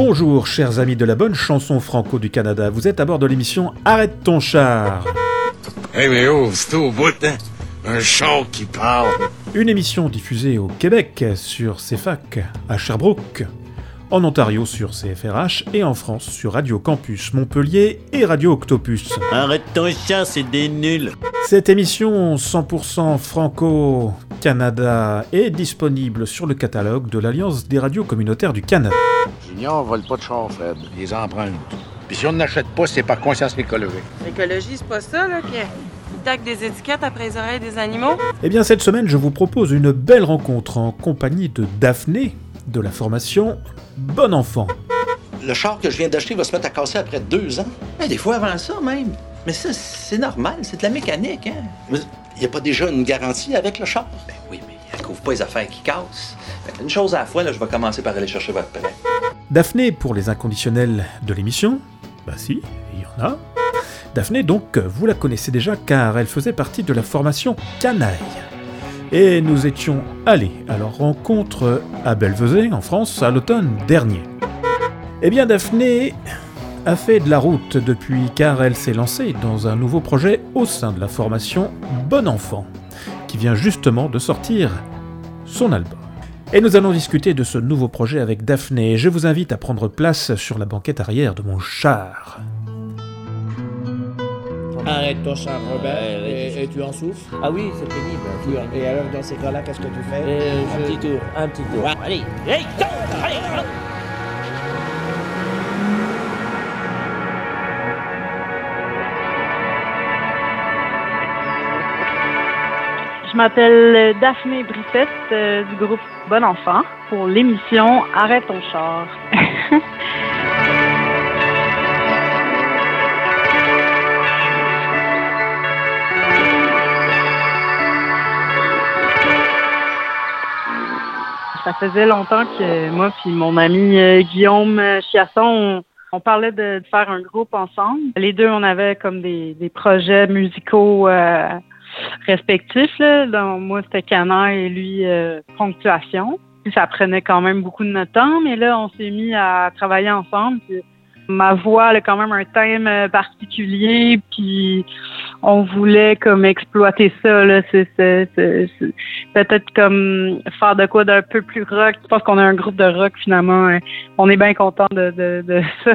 Bonjour chers amis de la bonne chanson franco du Canada, vous êtes à bord de l'émission Arrête ton char. Hey mais oh, c'est au bout, hein? Un char qui parle. Une émission diffusée au Québec sur CFAC, à Sherbrooke, en Ontario sur CFRH et en France sur Radio Campus Montpellier et Radio Octopus. Arrête ton chat, c'est des nuls. Cette émission 100% franco-canada est disponible sur le catalogue de l'Alliance des radios communautaires du Canada. Junior vole pas de char, Fred. Les emprunte. Puis si on n'achète pas, c'est par conscience écologique. L'écologie, c'est pas ça, là, qui tac des étiquettes après les oreilles des animaux? Eh bien, cette semaine, je vous propose une belle rencontre en compagnie de Daphné, de la formation Bon Enfant. Le char que je viens d'acheter va se mettre à casser après deux ans. Eh, des fois avant ça, même. Mais ça, c'est normal, c'est de la mécanique, hein? Mais il n'y a pas déjà une garantie avec le char? Ben oui, mais elle couvre pas les affaires qui cassent. Fait Une chose à la fois, là, je vais commencer par aller chercher votre prêt. Daphné pour les inconditionnels de l'émission? Bah si, il y en a. Daphné donc, vous la connaissez déjà car elle faisait partie de la formation Canaille. Et nous étions allés à leur rencontre à Belvezé, en France, à l'automne dernier. Eh bien Daphné a fait de la route depuis car elle s'est lancée dans un nouveau projet au sein de la formation Bon Enfant, qui vient justement de sortir son album. Et nous allons discuter de ce nouveau projet avec Daphné. Je vous invite à prendre place sur la banquette arrière de mon char. Arrête ton char, Robert, et, et tu en souffres. Ah oui, c'est pénible. Tu- Et alors, dans ces cas-là, qu'est-ce que tu fais? Euh, Un je- petit tour. Un petit tour. Ouais. Allez, hey, go, allez, allez. Je m'appelle Daphné Brissette euh, du groupe Bon Enfant pour l'émission Arrête ton char. Ça faisait longtemps que moi puis mon ami euh, Guillaume euh, Chiasson, on, parlait de, faire un groupe ensemble. Les deux, on avait comme des, projets musicaux euh, respectifs. Moi, c'était Canaille et lui, Ponctuation. Ça prenait quand même beaucoup de notre temps, mais là, on s'est mis à travailler ensemble. Ma voix a quand même un thème euh, particulier, puis on voulait comme exploiter ça. Là. Peut-être comme faire de quoi d'un peu plus rock. Je pense qu'on est un groupe de rock finalement. hein. On est bien content de, ça.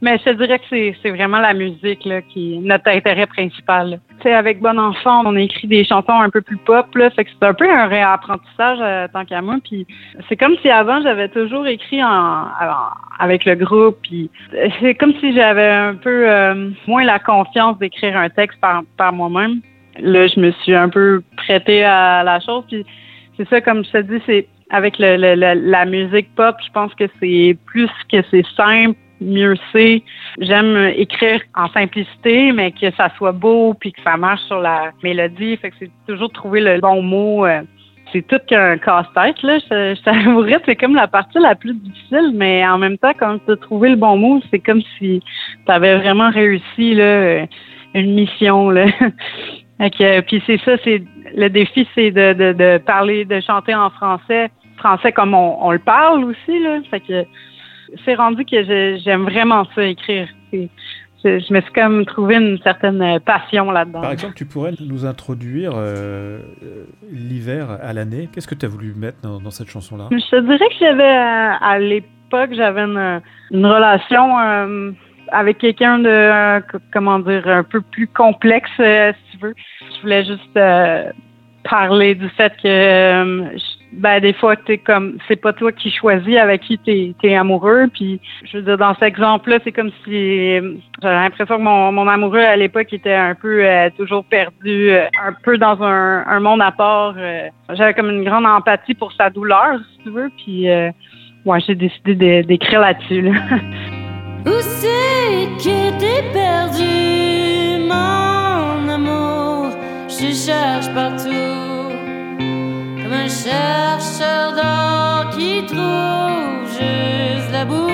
Mais je te dirais que c'est, vraiment la musique là, qui est notre intérêt principal. Avec Bon Enfant, on a écrit des chansons un peu plus pop, là, fait que c'est un peu un réapprentissage euh, tant qu'à moi. Puis c'est comme si avant j'avais toujours écrit en, avec le groupe. Puis c'est comme si j'avais un peu euh, moins la confiance d'écrire un texte par, moi-même. Là, je me suis un peu prêtée à la chose. Puis c'est ça, comme je te dis, c'est avec le- le- la musique pop, je pense que c'est plus que c'est simple, mieux c'est. J'aime écrire en simplicité, mais que ça soit beau puis que ça marche sur la mélodie. Fait que c'est toujours trouver le bon mot. euh, c'est tout qu'un casse-tête, là. Je, je t'avouerais, c'est comme la partie la plus difficile, mais en même temps, quand tu as trouvé le bon mot, c'est comme si tu avais vraiment réussi, là, euh, une mission, là. Fait que, puis c'est ça, c'est le défi, c'est de, de, de parler, de chanter en français, français comme on, on le parle aussi, là. Fait que c'est rendu que j'aime vraiment ça écrire. Je, je me suis comme trouvé une certaine passion là-dedans. Par exemple, tu pourrais nous introduire euh, euh, l'hiver à l'année. Qu'est-ce que tu as voulu mettre dans, dans cette chanson-là? Je te dirais que j'avais, euh, à l'époque, j'avais une, une relation euh, avec quelqu'un de, euh, comment dire, un peu plus complexe, euh, si tu veux. Je voulais juste euh, parler du fait que, je- ben, des fois, t'es comme, c'est pas toi qui choisis avec qui t'es, t'es amoureux. Puis, je veux dire, dans cet exemple-là, c'est comme si euh, j'avais l'impression que mon, mon amoureux à l'époque était un peu euh, toujours perdu, euh, un peu dans un, un monde à part. j'avais comme une grande empathie pour sa douleur, si tu veux. Puis, ouais, j'ai décidé d'écrire là-dessus. Là. Où c'est que t'es perdu, mon amour? Je cherche partout, juste la boue.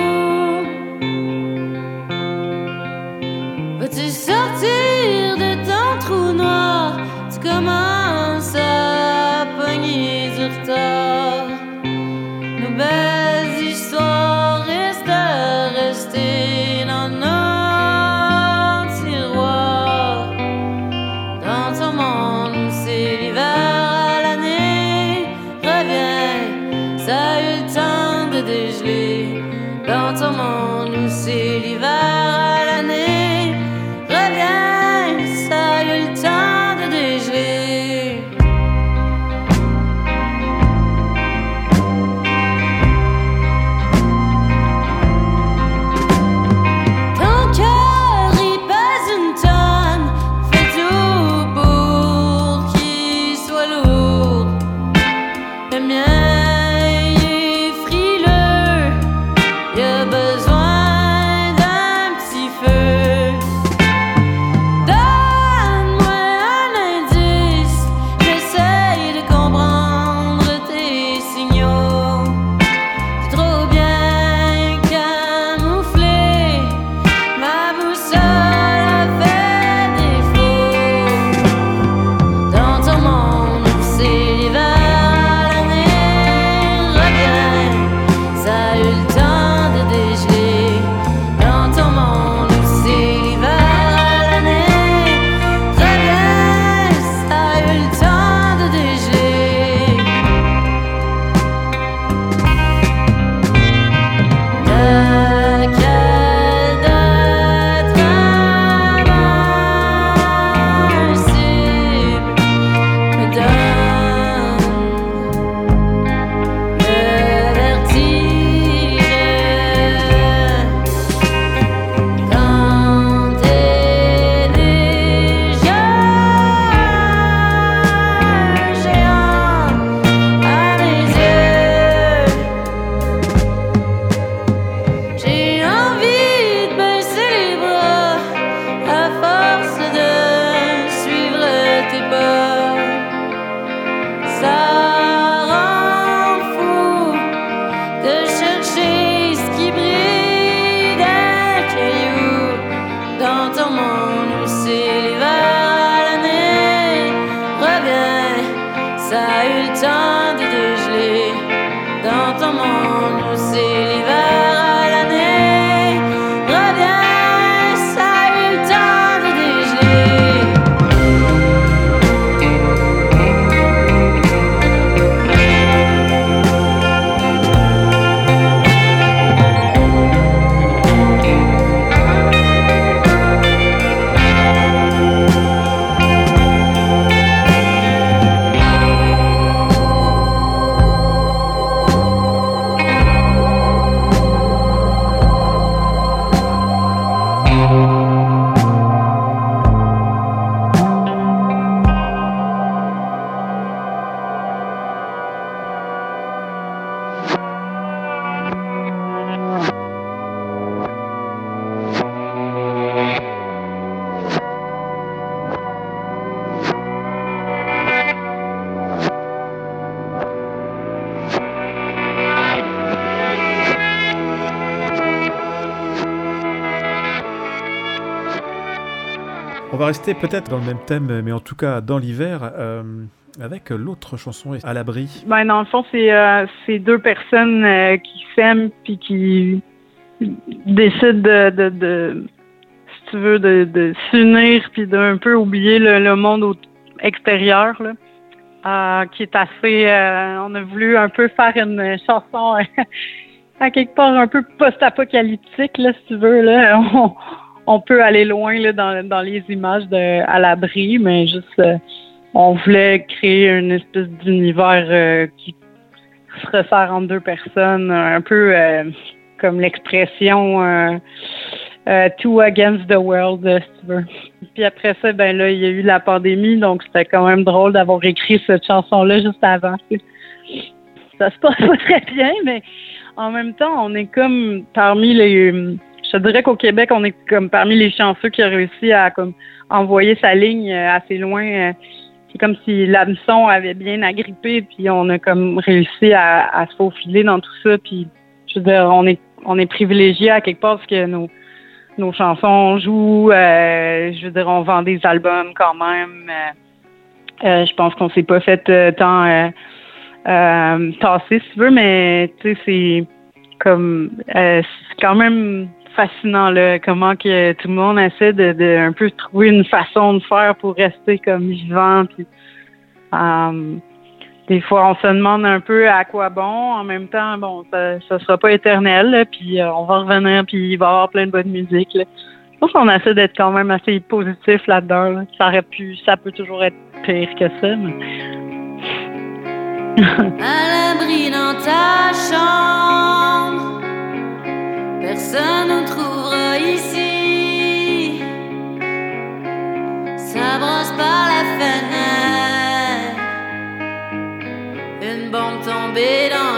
Eu le temps de dégeler dans ton monde. Où c'est l'hiver rester peut-être dans le même thème, mais en tout cas dans l'hiver, euh, avec l'autre chanson à l'abri? Ben, dans le fond, c'est euh, deux personnes euh, qui s'aiment puis qui décident de, si tu veux, de, de s'unir puis d'un peu oublier le, monde extérieur, là. Euh, qui est assez... on a voulu un peu faire une chanson à quelque part un peu post-apocalyptique, là, si tu veux, là. on peut aller loin là, dans, dans les images de à l'abri, mais juste... euh, on voulait créer une espèce d'univers euh, qui se resserre en deux personnes, un peu euh, comme l'expression two against the world, si tu veux. Puis après ça, ben là, il y a eu la pandémie, donc c'était quand même drôle d'avoir écrit cette chanson-là juste avant. Ça se passe pas très bien, mais en même temps, on est comme parmi les. Te dirais qu'au Québec, on est comme parmi les chanceux qui a réussi à comme envoyer sa ligne euh, assez loin. euh, c'est comme si l'hameçon avait bien agrippé, puis on a comme réussi à, se faufiler dans tout ça. Puis, je veux dire, on est, on est privilégié à quelque part parce que nos, nos chansons jouent. euh, je veux dire, on vend des albums quand même. je pense qu'on s'est pas fait tant tasser, si tu veux, mais tu sais, c'est comme c'est quand même fascinant comment que tout le monde essaie de, un peu trouver une façon de faire pour rester comme vivant. Euh, des fois, on se demande un peu à quoi bon. En même temps, bon, ça, sera pas éternel. puis euh, on va revenir, puis il va y avoir plein de bonne musique. Je pense qu'on essaie d'être quand même assez positif là-dedans. là. Ça aurait pu, ça peut toujours être pire que ça. Ta chambre. Personne ne trouvera ici. Ça brosse par la fenêtre. Une bombe tombée dans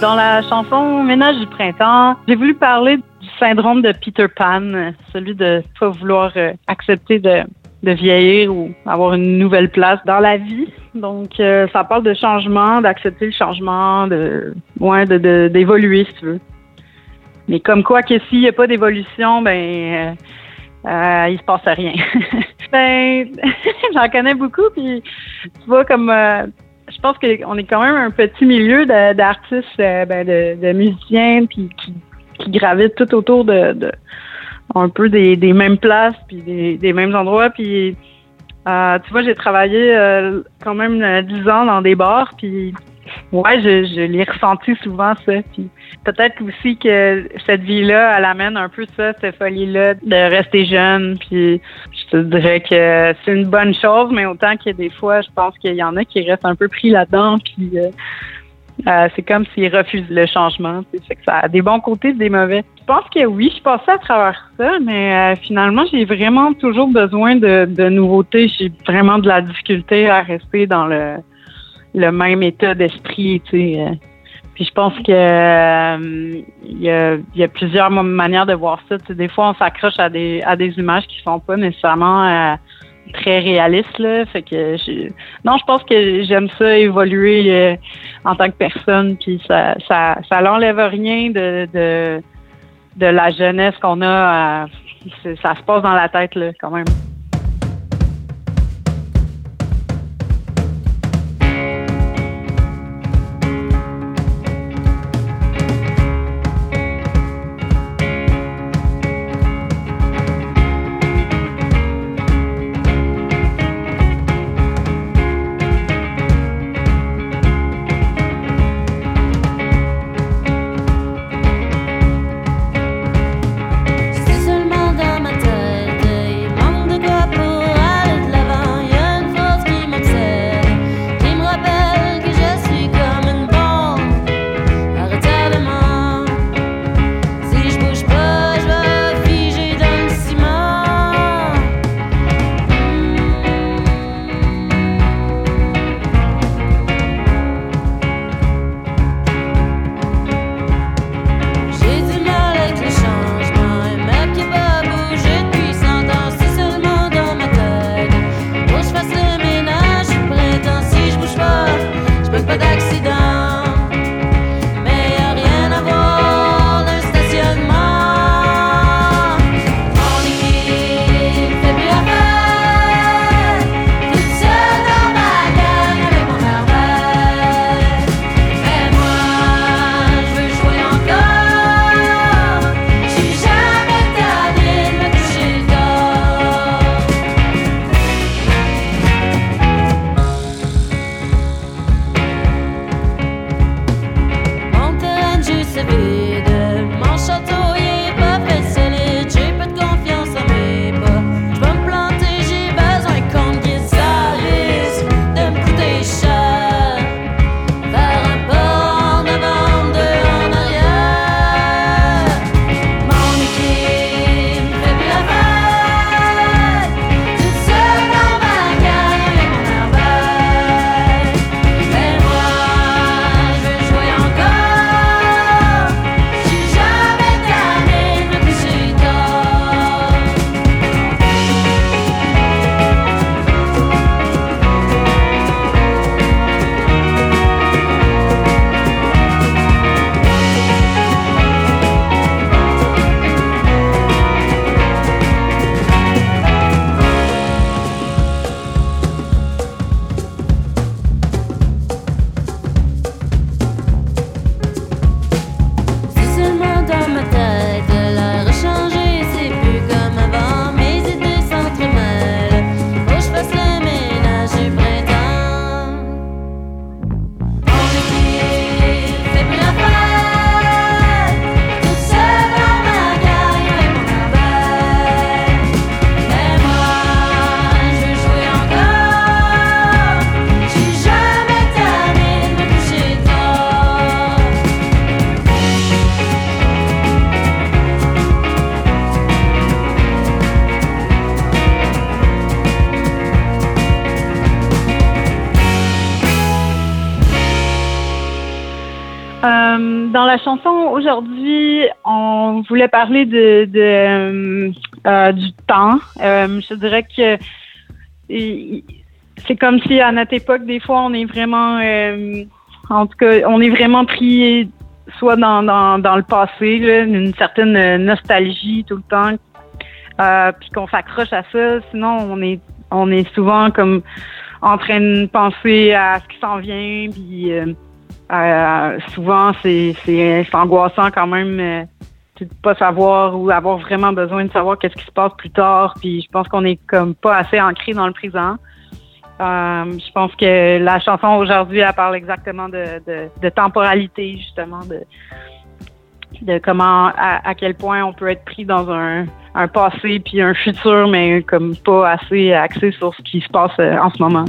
Dans la chanson Ménage du printemps, j'ai voulu parler du syndrome de Peter Pan, celui de pas vouloir euh, accepter de, vieillir ou avoir une nouvelle place dans la vie. Donc, euh, ça parle de changement, d'accepter le changement, de, ouais, de, d'évoluer, si tu veux. Mais comme quoi que s'il n'y a pas d'évolution, ben, euh, il se passe rien. ben, j'en connais beaucoup, puis tu vois, comme, je pense qu'on est quand même un petit milieu d'artistes, euh, ben, de, de musiciens, puis qui, gravitent tout autour de, un peu des, mêmes places, puis des, mêmes endroits, puis euh, tu vois, j'ai travaillé euh, quand même euh, 10 ans dans des bars, puis ouais, je, je l'ai ressenti souvent ça. Puis peut-être aussi que cette vie-là, elle amène un peu ça, cette folie-là de rester jeune. Puis je dirais que c'est une bonne chose, mais autant que des fois, je pense qu'il y en a qui restent un peu pris là-dedans. Puis euh, euh, c'est comme s'ils refusent le changement. Fait que ça a des bons côtés, des mauvais. Je pense que oui, je passais à travers ça, mais euh, finalement, j'ai vraiment toujours besoin de, de nouveautés. J'ai vraiment de la difficulté à rester dans le, le même état d'esprit, tu sais. Euh. Puis je pense que euh, il y, a, y a plusieurs manières de voir ça. Des fois, on s'accroche à des à des images qui sont pas nécessairement euh, très réalistes là. Fait que je- non, je pense que j'aime ça évoluer euh, en tant que personne. Puis ça ça ça l'enlève rien de, de de la jeunesse qu'on a. euh, c'est- ça se passe dans la tête là, quand même. La chanson aujourd'hui, on voulait parler de, euh, euh, du temps. Euh, je dirais que c'est comme si à notre époque, des fois, on est vraiment, en tout cas, on est vraiment pris soit dans, dans, le passé, une certaine nostalgie tout le temps, puis qu'on s'accroche à ça. Sinon, on est, on est souvent comme en train de penser à ce qui s'en vient, puis euh, souvent c'est angoissant quand même euh, de pas savoir ou avoir vraiment besoin de savoir qu'est-ce qui se passe plus tard. Puis je pense qu'on est comme pas assez ancré dans le présent. Euh, je pense que la chanson aujourd'hui, elle parle exactement de, de, de temporalité, justement, de, de comment, à, à quel point on peut être pris dans un, un passé puis un futur, mais comme pas assez axé sur ce qui se passe euh, en ce moment.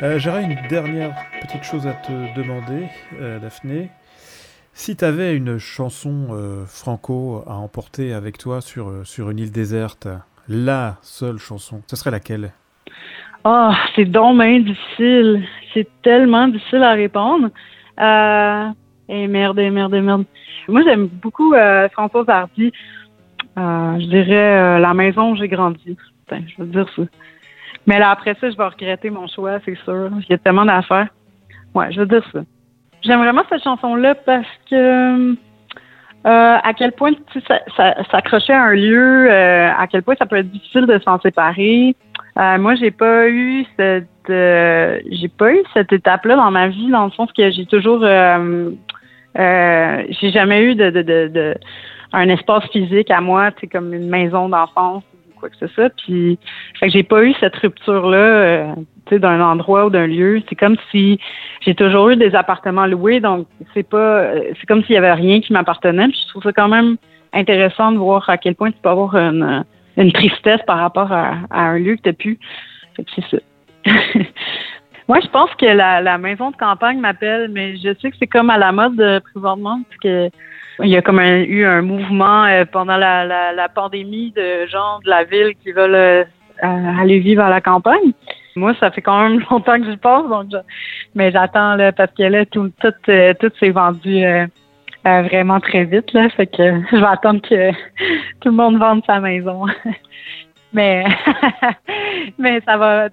Euh, J'aurais une dernière petite chose à te demander, euh, Daphné. Si tu avais une chanson euh, franco à emporter avec toi sur, sur une île déserte, la seule chanson, ce serait laquelle? Ah, c'est bien difficile. C'est tellement difficile à répondre. Euh, et merde, et merde, et merde. Moi, j'aime beaucoup François Hardy. Je dirais La maison où j'ai grandi. Putain, je veux dire ça. Mais là, après ça, je vais regretter mon choix, c'est sûr. Il y a tellement d'affaires. Ouais, je veux dire ça. J'aime vraiment cette chanson-là parce que euh, à quel point tu sais, s'accrochait à un lieu, euh, à quel point ça peut être difficile de s'en séparer. Euh, moi, j'ai pas eu cette j'ai pas eu cette étape-là dans ma vie, dans le sens que j'ai toujours j'ai jamais eu de, de, de, de un espace physique à moi, sais, comme une maison d'enfance quoi que ce soit. Puis j'ai pas eu cette rupture-là, euh, tu sais, d'un endroit ou d'un lieu. C'est comme si j'ai toujours eu des appartements loués, donc c'est pas euh, c'est comme s'il y avait rien qui m'appartenait. Puis je trouve ça quand même intéressant de voir à quel point tu peux avoir une, une tristesse par rapport à, un lieu que tu plus. Fait que c'est ça. Moi, je pense que la, la maison de campagne m'appelle, mais je sais que c'est comme à la mode euh, présentement, parce que il y a comme un- eu un mouvement euh, pendant la, la, la pandémie de gens de la ville qui veulent euh, euh, aller vivre à la campagne. Moi, ça fait quand même longtemps que j'y pense, donc je- mais j'attends là parce que là, tout, tout, euh, tout s'est vendu euh, euh, vraiment très vite là, fait que je vais attendre que tout le monde vende sa maison. mais mais ça va,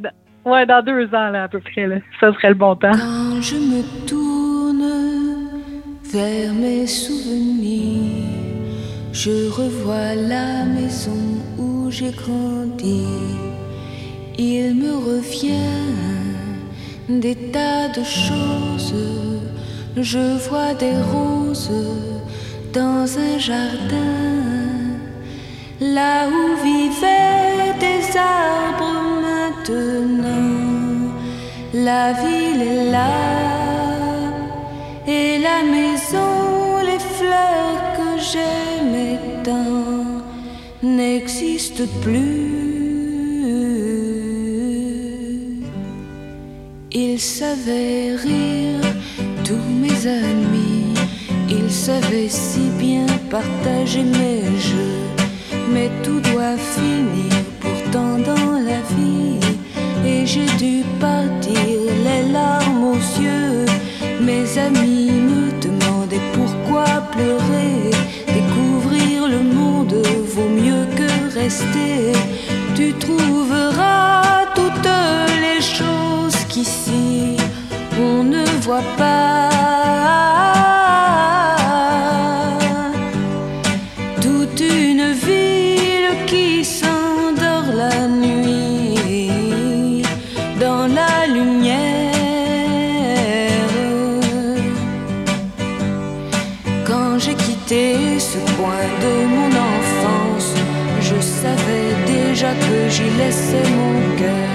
ouais, dans deux ans là à peu près là, ça serait le bon temps. Quand je me tourne vers mes souvenirs, je revois la maison où j'ai grandi. Il me revient des tas de choses. Je vois des roses dans un jardin, là où vivaient des arbres maintenant. La ville est là et la maison, j'aimais tant n'existent plus. Ils savaient rire, tous mes amis, ils savaient si bien partager mes jeux, mais tout doit finir pourtant dans la vie. Et j'ai dû partir les larmes aux yeux. Mes amis me demandaient pourquoi pleurer. Découvrir le monde vaut mieux que rester. Tu trouveras toutes les choses qu'ici on ne voit pas. Laissais mon cœur.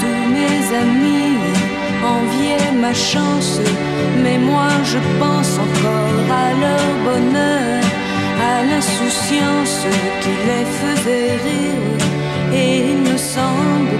Tous mes amis enviaient ma chance, mais moi je pense encore à leur bonheur, à l'insouciance qui les faisait rire. Et il me semble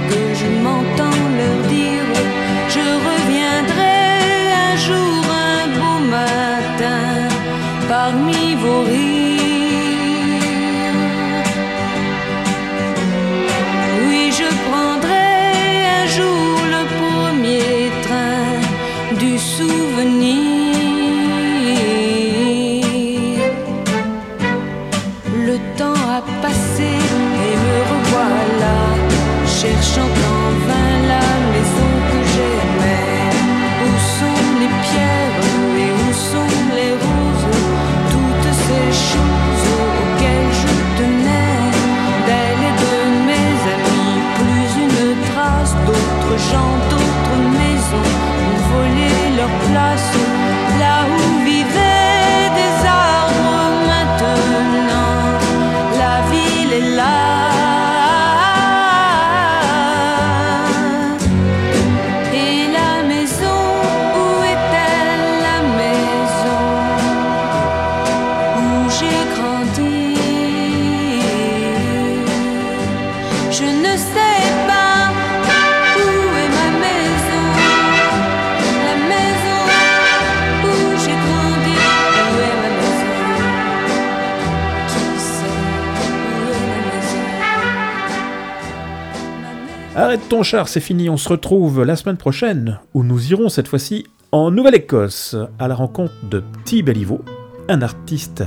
ton char, c'est fini, on se retrouve la semaine prochaine, où nous irons cette fois-ci en Nouvelle-Écosse, à la rencontre de Petit Belliveau, un artiste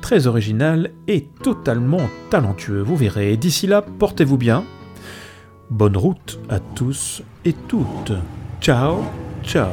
très original et totalement talentueux, vous verrez. D'ici là, portez-vous bien. Bonne route à tous et toutes. Ciao, ciao.